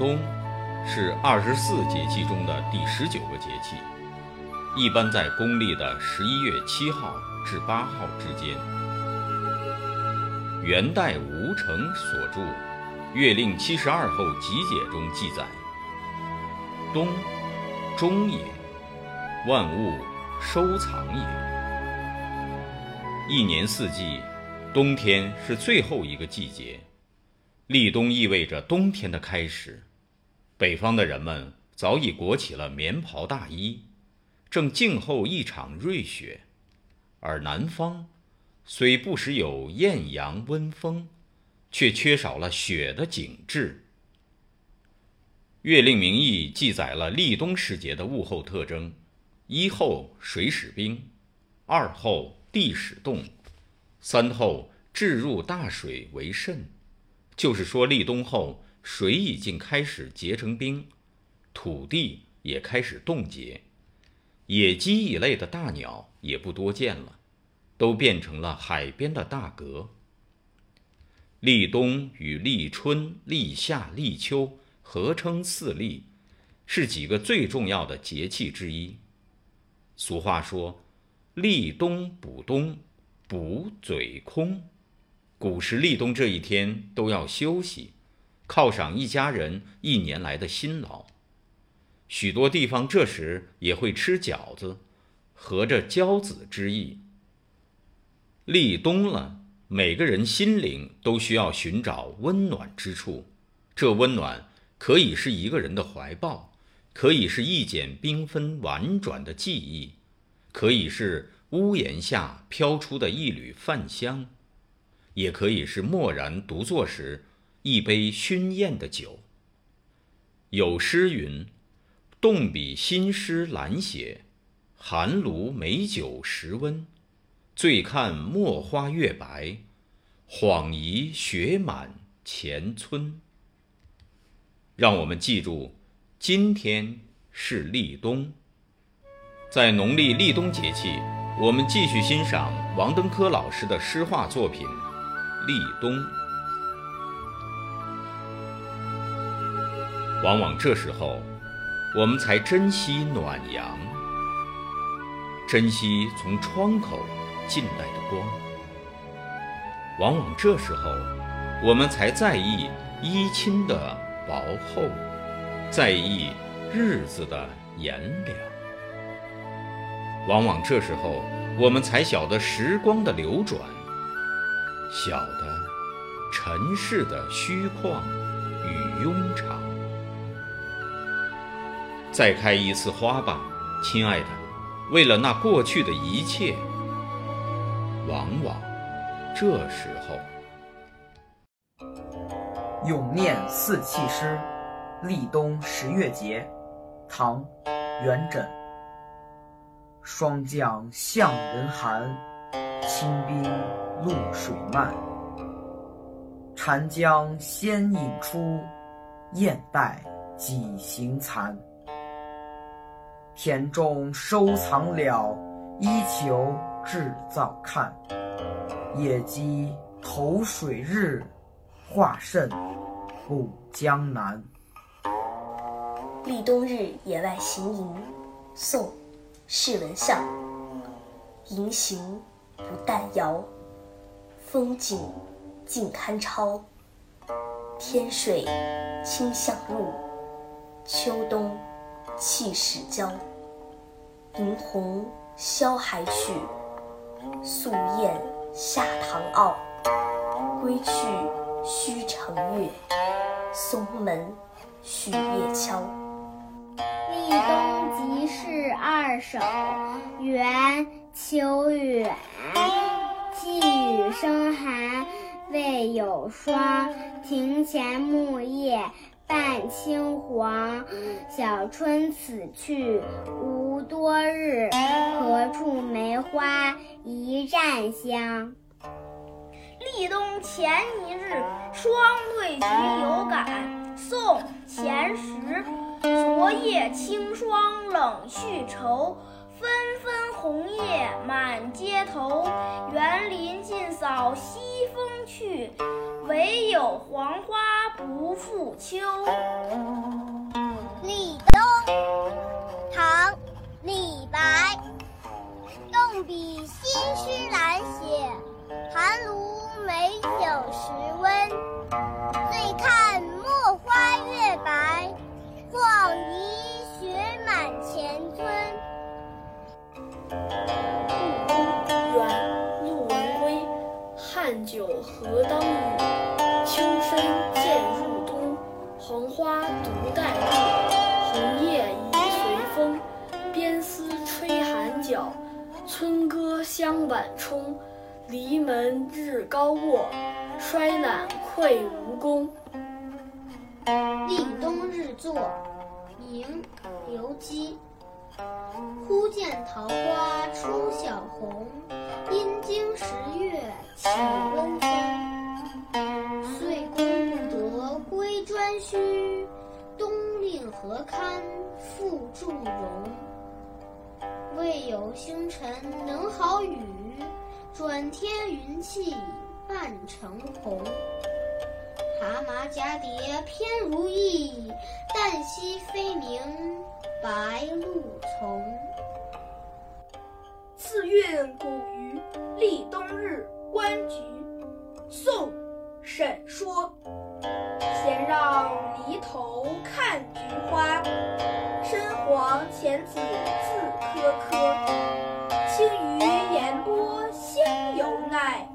冬是二十四节气中的第十九个节气，一般在公历的十一月七号至八号之间。元代吴承所著《月令七十二候集解》中记载：“冬，终也，万物收藏也。”一年四季，冬天是最后一个季节。立冬意味着冬天的开始，北方的人们早已裹起了棉袍大衣，正静候一场瑞雪；而南方虽不时有艳阳温风，却缺少了雪的景致。《月令名义》记载了立冬时节的物候特征：一候水始冰，二候地始冻，三候置入大水为甚。就是说，立冬后，水已经开始结成冰，土地也开始冻结，野鸡一类的大鸟也不多见了，都变成了海边的大蛤。立冬与立春、立夏、立秋合称四立，是几个最重要的节气之一。俗话说：“立冬补冬，补嘴空。”古时立冬这一天都要休息，犒赏一家人一年来的辛劳。许多地方这时也会吃饺子，合着交子之意。立冬了，每个人心灵都需要寻找温暖之处。这温暖可以是一个人的怀抱，可以是一剪缤纷婉转的记忆，可以是屋檐下飘出的一缕饭香。也可以是默然独坐时一杯熏艳的酒。有诗云：“动笔新诗懒写，寒炉美酒时温。醉看墨花月白，恍疑雪满前村。”让我们记住，今天是立冬。在农历立冬节气，我们继续欣赏王登科老师的诗画作品。立冬，往往这时候，我们才珍惜暖阳，珍惜从窗口进来的光。往往这时候，我们才在意衣襟的薄厚，在意日子的炎凉。往往这时候，我们才晓得时光的流转。晓得尘世的虚旷与庸常。再开一次花吧，亲爱的，为了那过去的一切。往往这时候，咏念四气诗，立冬十月节，唐，元稹。霜降向人寒，清冰。露水漫，残江先引出，雁带几行残。田中收藏了，衣裘制造看。野鸡投水日，画甚古江南。立冬日野外行吟，宋·释文相。吟行不但遥。风景尽堪超，天水清向入，秋冬气始交。迎红消还去，宿雁下堂坳。归去须乘月，松门许夜敲。立冬即是二首，元·秋远。细雨声寒未有霜，庭前木叶半青黄。小春此去无多日，何处梅花一绽香？立冬前一日，霜对菊有感。宋·钱时。昨夜清霜冷去愁。纷纷红叶满街头，园林尽扫西风去，唯有黄花不复秋。立冬，唐·李白。动笔新诗难写，晚冲。篱门日高卧，衰懒愧无功。立冬日作，明·刘基。忽见桃花出小红，阴经十月起温风。岁宫不得归专须，冬令何堪复祝融。未有星辰能好雨，转天云气半成红。蛤蟆蛱蝶偏如意，旦夕飞鸣白露从。次韵古鱼，立冬日观菊。宋·沈说。闲绕篱头看菊花，深黄浅紫自颗颗。轻于言波香犹耐，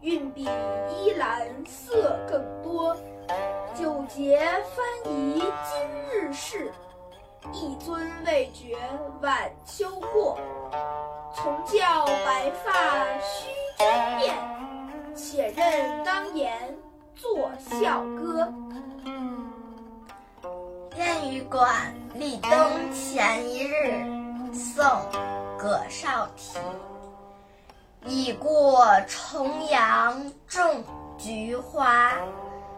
韵比依兰色更多。九节翻疑今日事，一尊未觉晚秋过。从教白发须知面，且任当颜作笑歌。谚语馆立冬前一日，宋·葛绍体。已过重阳种菊花，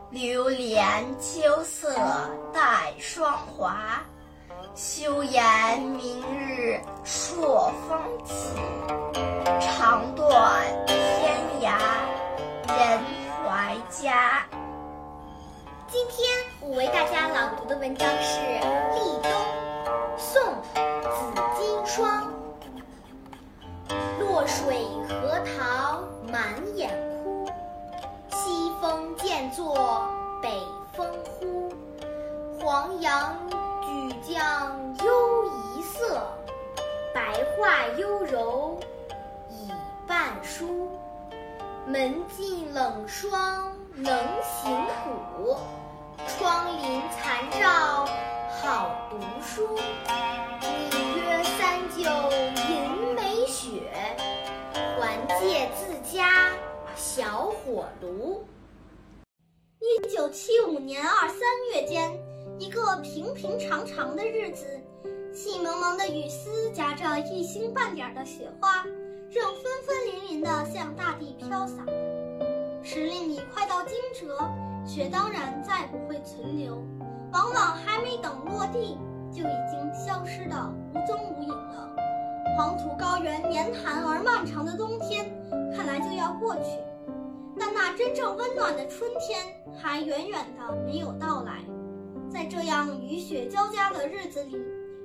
流连秋色带霜华。休言明日朔风起，长断天涯人怀家。今天我为大家朗读的。文章是《立冬》，宋·紫金霜。落水荷塘满眼枯，西风渐作北风呼。黄杨举将优仪色，白桦幽柔已半疏。门禁冷霜能行虎，窗棂残照好读书。你约三九饮美雪，还借自家小火炉。一九七五年二三月间，一个平平常常的日子，细蒙蒙的雨丝夹着一星半点的雪花，正纷纷淋淋地向大地飘洒。时令已快到惊蛰，雪当然再不会存留，往往还没等落地，就已经消失得无踪无影了。黄土高原严寒而漫长的冬天，看来就要过去。但那真正温暖的春天还远远的没有到来。在这样雨雪交加的日子里，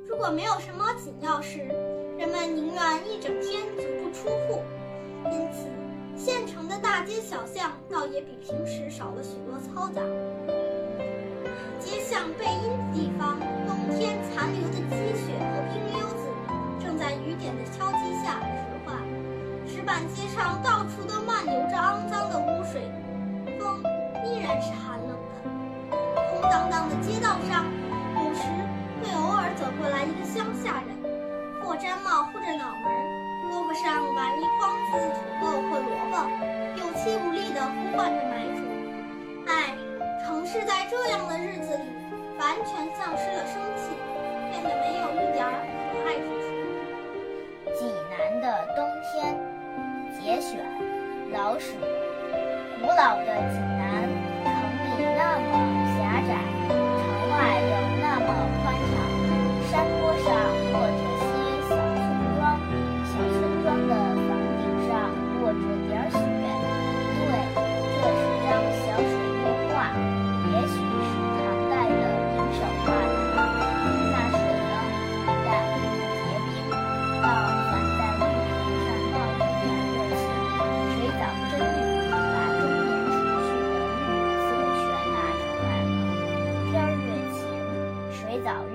如果没有什么紧要事，人们宁愿一整天足不出户。因此，县城的大街小巷倒也比平着脑门，胳膊上挽一筐子土豆或萝卜，有气无力地呼唤着买主。唉，城市在这样的日子里，完全丧失了生气，变得没有一点可爱之处。济南的冬天，节选，老舍。古老的济南，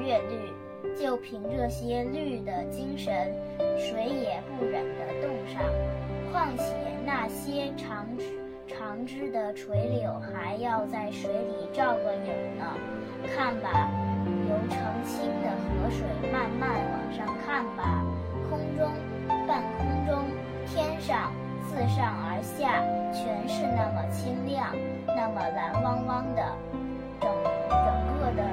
越绿，就凭这些绿的精神，谁也不忍得动上。况且那些长枝长枝的垂柳还要在水里照个影呢。看吧，由澄清的河水慢慢往上看吧，空中、半空中、天上，自上而下，全是那么清亮，那么蓝汪汪的。整整个的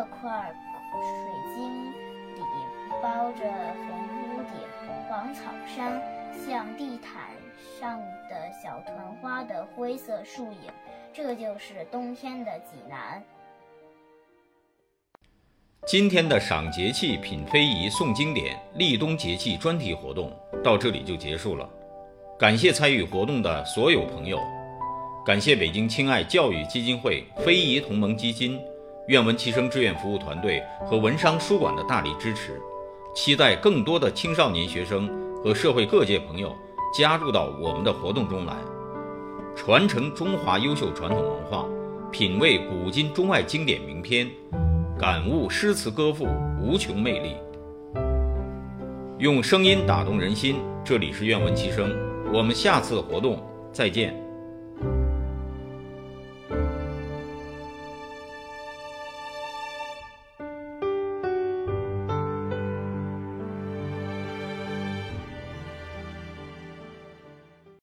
这块水晶里包着红屋顶、黄草山，像地毯上的小团花的灰色树影。这就是冬天的济南。今天的赏节气、品非遗、诵经典、立冬节气专题活动到这里就结束了。感谢参与活动的所有朋友，感谢北京亲爱教育基金会、非遗同盟基金、愿闻其声志愿服务团队和文商书馆的大力支持。期待更多的青少年学生和社会各界朋友加入到我们的活动中来，传承中华优秀传统文化，品味古今中外经典名篇，感悟诗词歌赋无穷魅力。用声音打动人心，这里是愿闻其声。我们下次活动再见。